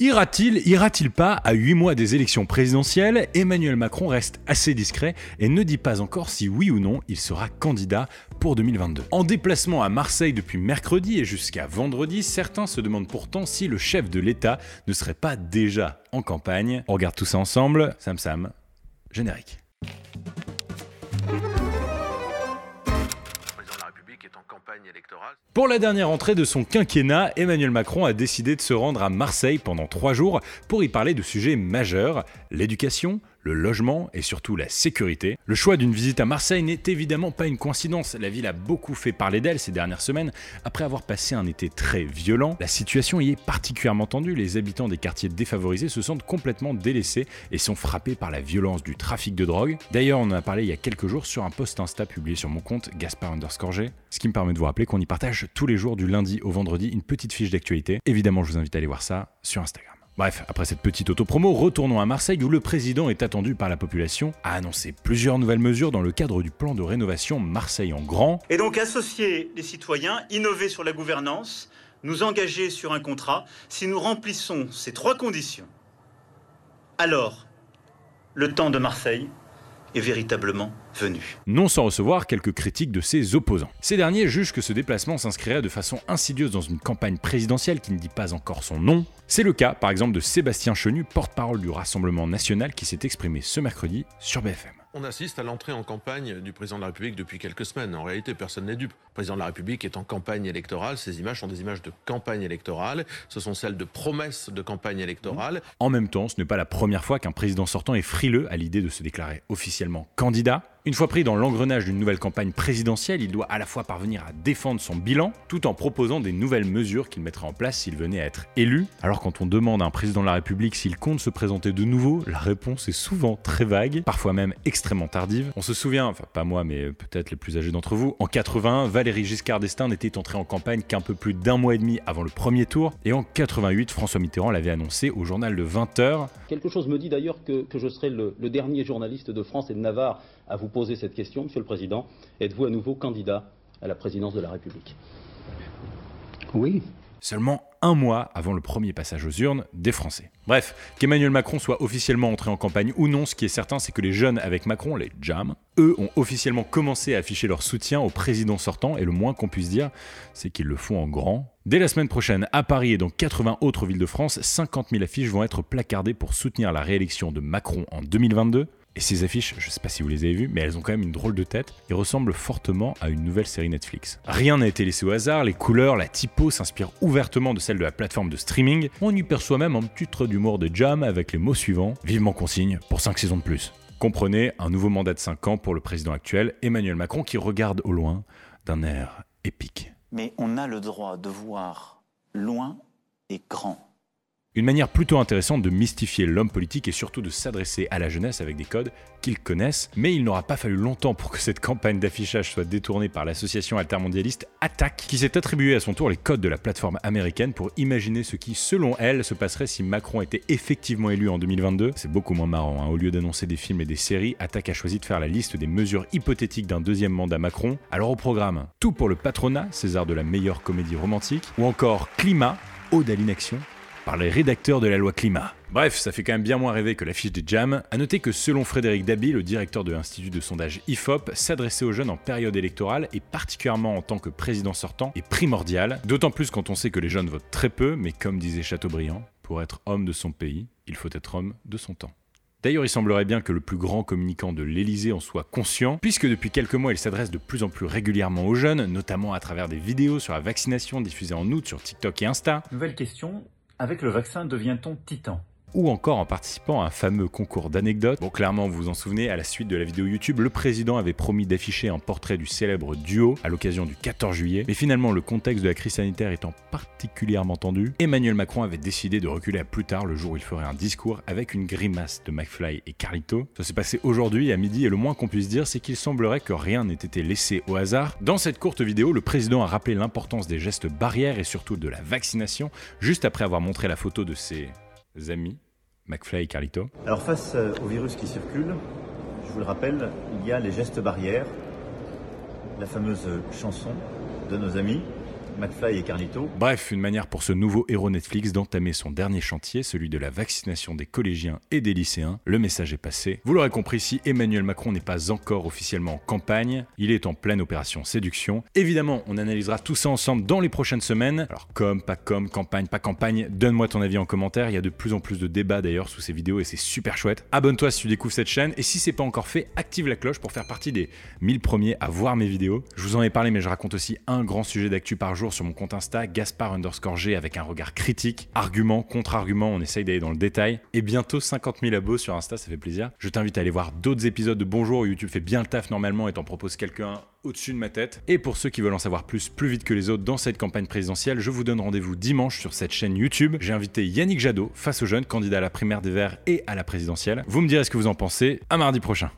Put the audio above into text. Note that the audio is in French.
Ira-t-il, ira-t-il pas À 8 mois des élections présidentielles, Emmanuel Macron reste assez discret et ne dit pas encore si oui ou non il sera candidat pour 2022. En déplacement à Marseille depuis mercredi et jusqu'à vendredi, certains se demandent pourtant si le chef de l'État ne serait pas déjà en campagne. On regarde tout ça ensemble, Sam Sam, générique. Pour la dernière entrée de son quinquennat, Emmanuel Macron a décidé de se rendre à Marseille pendant trois jours pour y parler de sujets majeurs, l'éducation, le logement et surtout la sécurité. Le choix d'une visite à Marseille n'est évidemment pas une coïncidence. La ville a beaucoup fait parler d'elle ces dernières semaines. Après avoir passé un été très violent, la situation y est particulièrement tendue. Les habitants des quartiers défavorisés se sentent complètement délaissés et sont frappés par la violence du trafic de drogue. D'ailleurs, on en a parlé il y a quelques jours sur un post Insta publié sur mon compte Gaspard underscore G, ce qui me permet de vous rappeler qu'on y partage tous les jours du lundi au vendredi une petite fiche d'actualité. Évidemment, je vous invite à aller voir ça sur Instagram. Bref, après cette petite autopromo, retournons à Marseille où le président est attendu par la population à annoncer plusieurs nouvelles mesures dans le cadre du plan de rénovation Marseille en grand. Et donc associer les citoyens, innover sur la gouvernance, nous engager sur un contrat, si nous remplissons ces trois conditions, alors le temps de Marseille est véritablement venu. Non sans recevoir quelques critiques de ses opposants. Ces derniers jugent que ce déplacement s'inscrirait de façon insidieuse dans une campagne présidentielle qui ne dit pas encore son nom. C'est le cas par exemple de Sébastien Chenu, porte-parole du Rassemblement national qui s'est exprimé ce mercredi sur BFM. On assiste à l'entrée en campagne du président de la République depuis quelques semaines. En réalité, personne n'est dupe. Le président de la République est en campagne électorale. Ces images sont des images de campagne électorale. Ce sont celles de promesses de campagne électorale. En même temps, ce n'est pas la première fois qu'un président sortant est frileux à l'idée de se déclarer officiellement candidat. Une fois pris dans l'engrenage d'une nouvelle campagne présidentielle, il doit à la fois parvenir à défendre son bilan tout en proposant des nouvelles mesures qu'il mettrait en place s'il venait à être élu. Alors quand on demande à un président de la République s'il compte se présenter de nouveau, la réponse est souvent très vague, parfois même extrêmement tardive. On se souvient, enfin pas moi mais peut-être les plus âgés d'entre vous, en 80, Valéry Giscard d'Estaing n'était entré en campagne qu'un peu plus d'un mois et demi avant le premier tour, et en 88, François Mitterrand l'avait annoncé au journal de 20h. Quelque chose me dit d'ailleurs que, je serai le dernier journaliste de France et de Navarre à vous poser cette question, Monsieur le Président. Êtes-vous à nouveau candidat à la présidence de la République? Oui. Seulement un mois avant le premier passage aux urnes des Français. Bref, qu'Emmanuel Macron soit officiellement entré en campagne ou non, ce qui est certain, c'est que les jeunes avec Macron, les JAM, eux ont officiellement commencé à afficher leur soutien au président sortant, et le moins qu'on puisse dire, c'est qu'ils le font en grand. Dès la semaine prochaine, à Paris et dans 80 autres villes de France, 50 000 affiches vont être placardées pour soutenir la réélection de Macron en 2022. Et ces affiches, je sais pas si vous les avez vues, mais elles ont quand même une drôle de tête et ressemblent fortement à une nouvelle série Netflix. Rien n'a été laissé au hasard, les couleurs, la typo s'inspirent ouvertement de celle de la plateforme de streaming. On y perçoit même un petit trait d'humour de Jam avec les mots suivants Vivement consigne pour 5 saisons de plus. Comprenez un nouveau mandat de 5 ans pour le président actuel, Emmanuel Macron, qui regarde au loin d'un air épique. Mais on a le droit de voir loin et grand. Une manière plutôt intéressante de mystifier l'homme politique et surtout de s'adresser à la jeunesse avec des codes qu'ils connaissent, mais il n'aura pas fallu longtemps pour que cette campagne d'affichage soit détournée par l'association altermondialiste Attac, qui s'est attribué à son tour les codes de la plateforme américaine pour imaginer ce qui, selon elle, se passerait si Macron était effectivement élu en 2022. C'est beaucoup moins marrant, hein. au lieu d'annoncer des films et des séries, Attac a choisi de faire la liste des mesures hypothétiques d'un deuxième mandat Macron. Alors au programme, tout pour le patronat, César de la meilleure comédie romantique, ou encore Climat, Ode à l'inaction, par les rédacteurs de la loi climat. Bref, ça fait quand même bien moins rêver que l'affiche des Jam. A noter que selon Frédéric Dabi, le directeur de l'Institut de sondage IFOP, s'adresser aux jeunes en période électorale et particulièrement en tant que président sortant est primordial, d'autant plus quand on sait que les jeunes votent très peu, mais comme disait Chateaubriand, pour être homme de son pays, il faut être homme de son temps. D'ailleurs, il semblerait bien que le plus grand communicant de l'Elysée en soit conscient, puisque depuis quelques mois, il s'adresse de plus en plus régulièrement aux jeunes, notamment à travers des vidéos sur la vaccination diffusées en août sur TikTok et Insta. Nouvelle question, avec le vaccin, devient-on titan? Ou encore en participant à un fameux concours d'anecdotes. Bon, clairement, vous vous en souvenez, à la suite de la vidéo YouTube, le président avait promis d'afficher un portrait du célèbre duo à l'occasion du 14 juillet. Mais finalement, le contexte de la crise sanitaire étant particulièrement tendu, Emmanuel Macron avait décidé de reculer à plus tard, le jour où il ferait un discours avec une grimace de McFly et Carlito. Ça s'est passé aujourd'hui à midi et le moins qu'on puisse dire, c'est qu'il semblerait que rien n'ait été laissé au hasard. Dans cette courte vidéo, le président a rappelé l'importance des gestes barrières et surtout de la vaccination, juste après avoir montré la photo de ses amis McFly et Carlito. Alors face euh, au virus qui circule, je vous le rappelle, il y a les gestes barrières, la fameuse chanson de nos amis, McFly et Carlito. Bref, une manière pour ce nouveau héros Netflix d'entamer son dernier chantier, celui de la vaccination des collégiens et des lycéens. Le message est passé. Vous l'aurez compris, si Emmanuel Macron n'est pas encore officiellement en campagne, il est en pleine opération séduction. Évidemment, on analysera tout ça ensemble dans les prochaines semaines. Alors comme, pas comme, campagne, pas campagne, donne-moi ton avis en commentaire. Il y a de plus en plus de débats d'ailleurs sous ces vidéos et c'est super chouette. Abonne-toi si tu découvres cette chaîne et si c'est pas encore fait, active la cloche pour faire partie des 1000 premiers à voir mes vidéos. Je vous en ai parlé mais je raconte aussi un grand sujet d'actu par jour sur mon compte Insta, Gaspard underscore G avec un regard critique, argument, contre-argument, on essaye d'aller dans le détail. Et bientôt 50 000 abos sur Insta, ça fait plaisir. Je t'invite à aller voir d'autres épisodes de Bonjour YouTube fait bien le taf normalement et t'en propose quelqu'un au-dessus de ma tête. Et pour ceux qui veulent en savoir plus plus vite que les autres dans cette campagne présidentielle, je vous donne rendez-vous dimanche sur cette chaîne YouTube. J'ai invité Yannick Jadot face aux jeunes candidats à la primaire des Verts et à la présidentielle. Vous me direz ce que vous en pensez. À mardi prochain.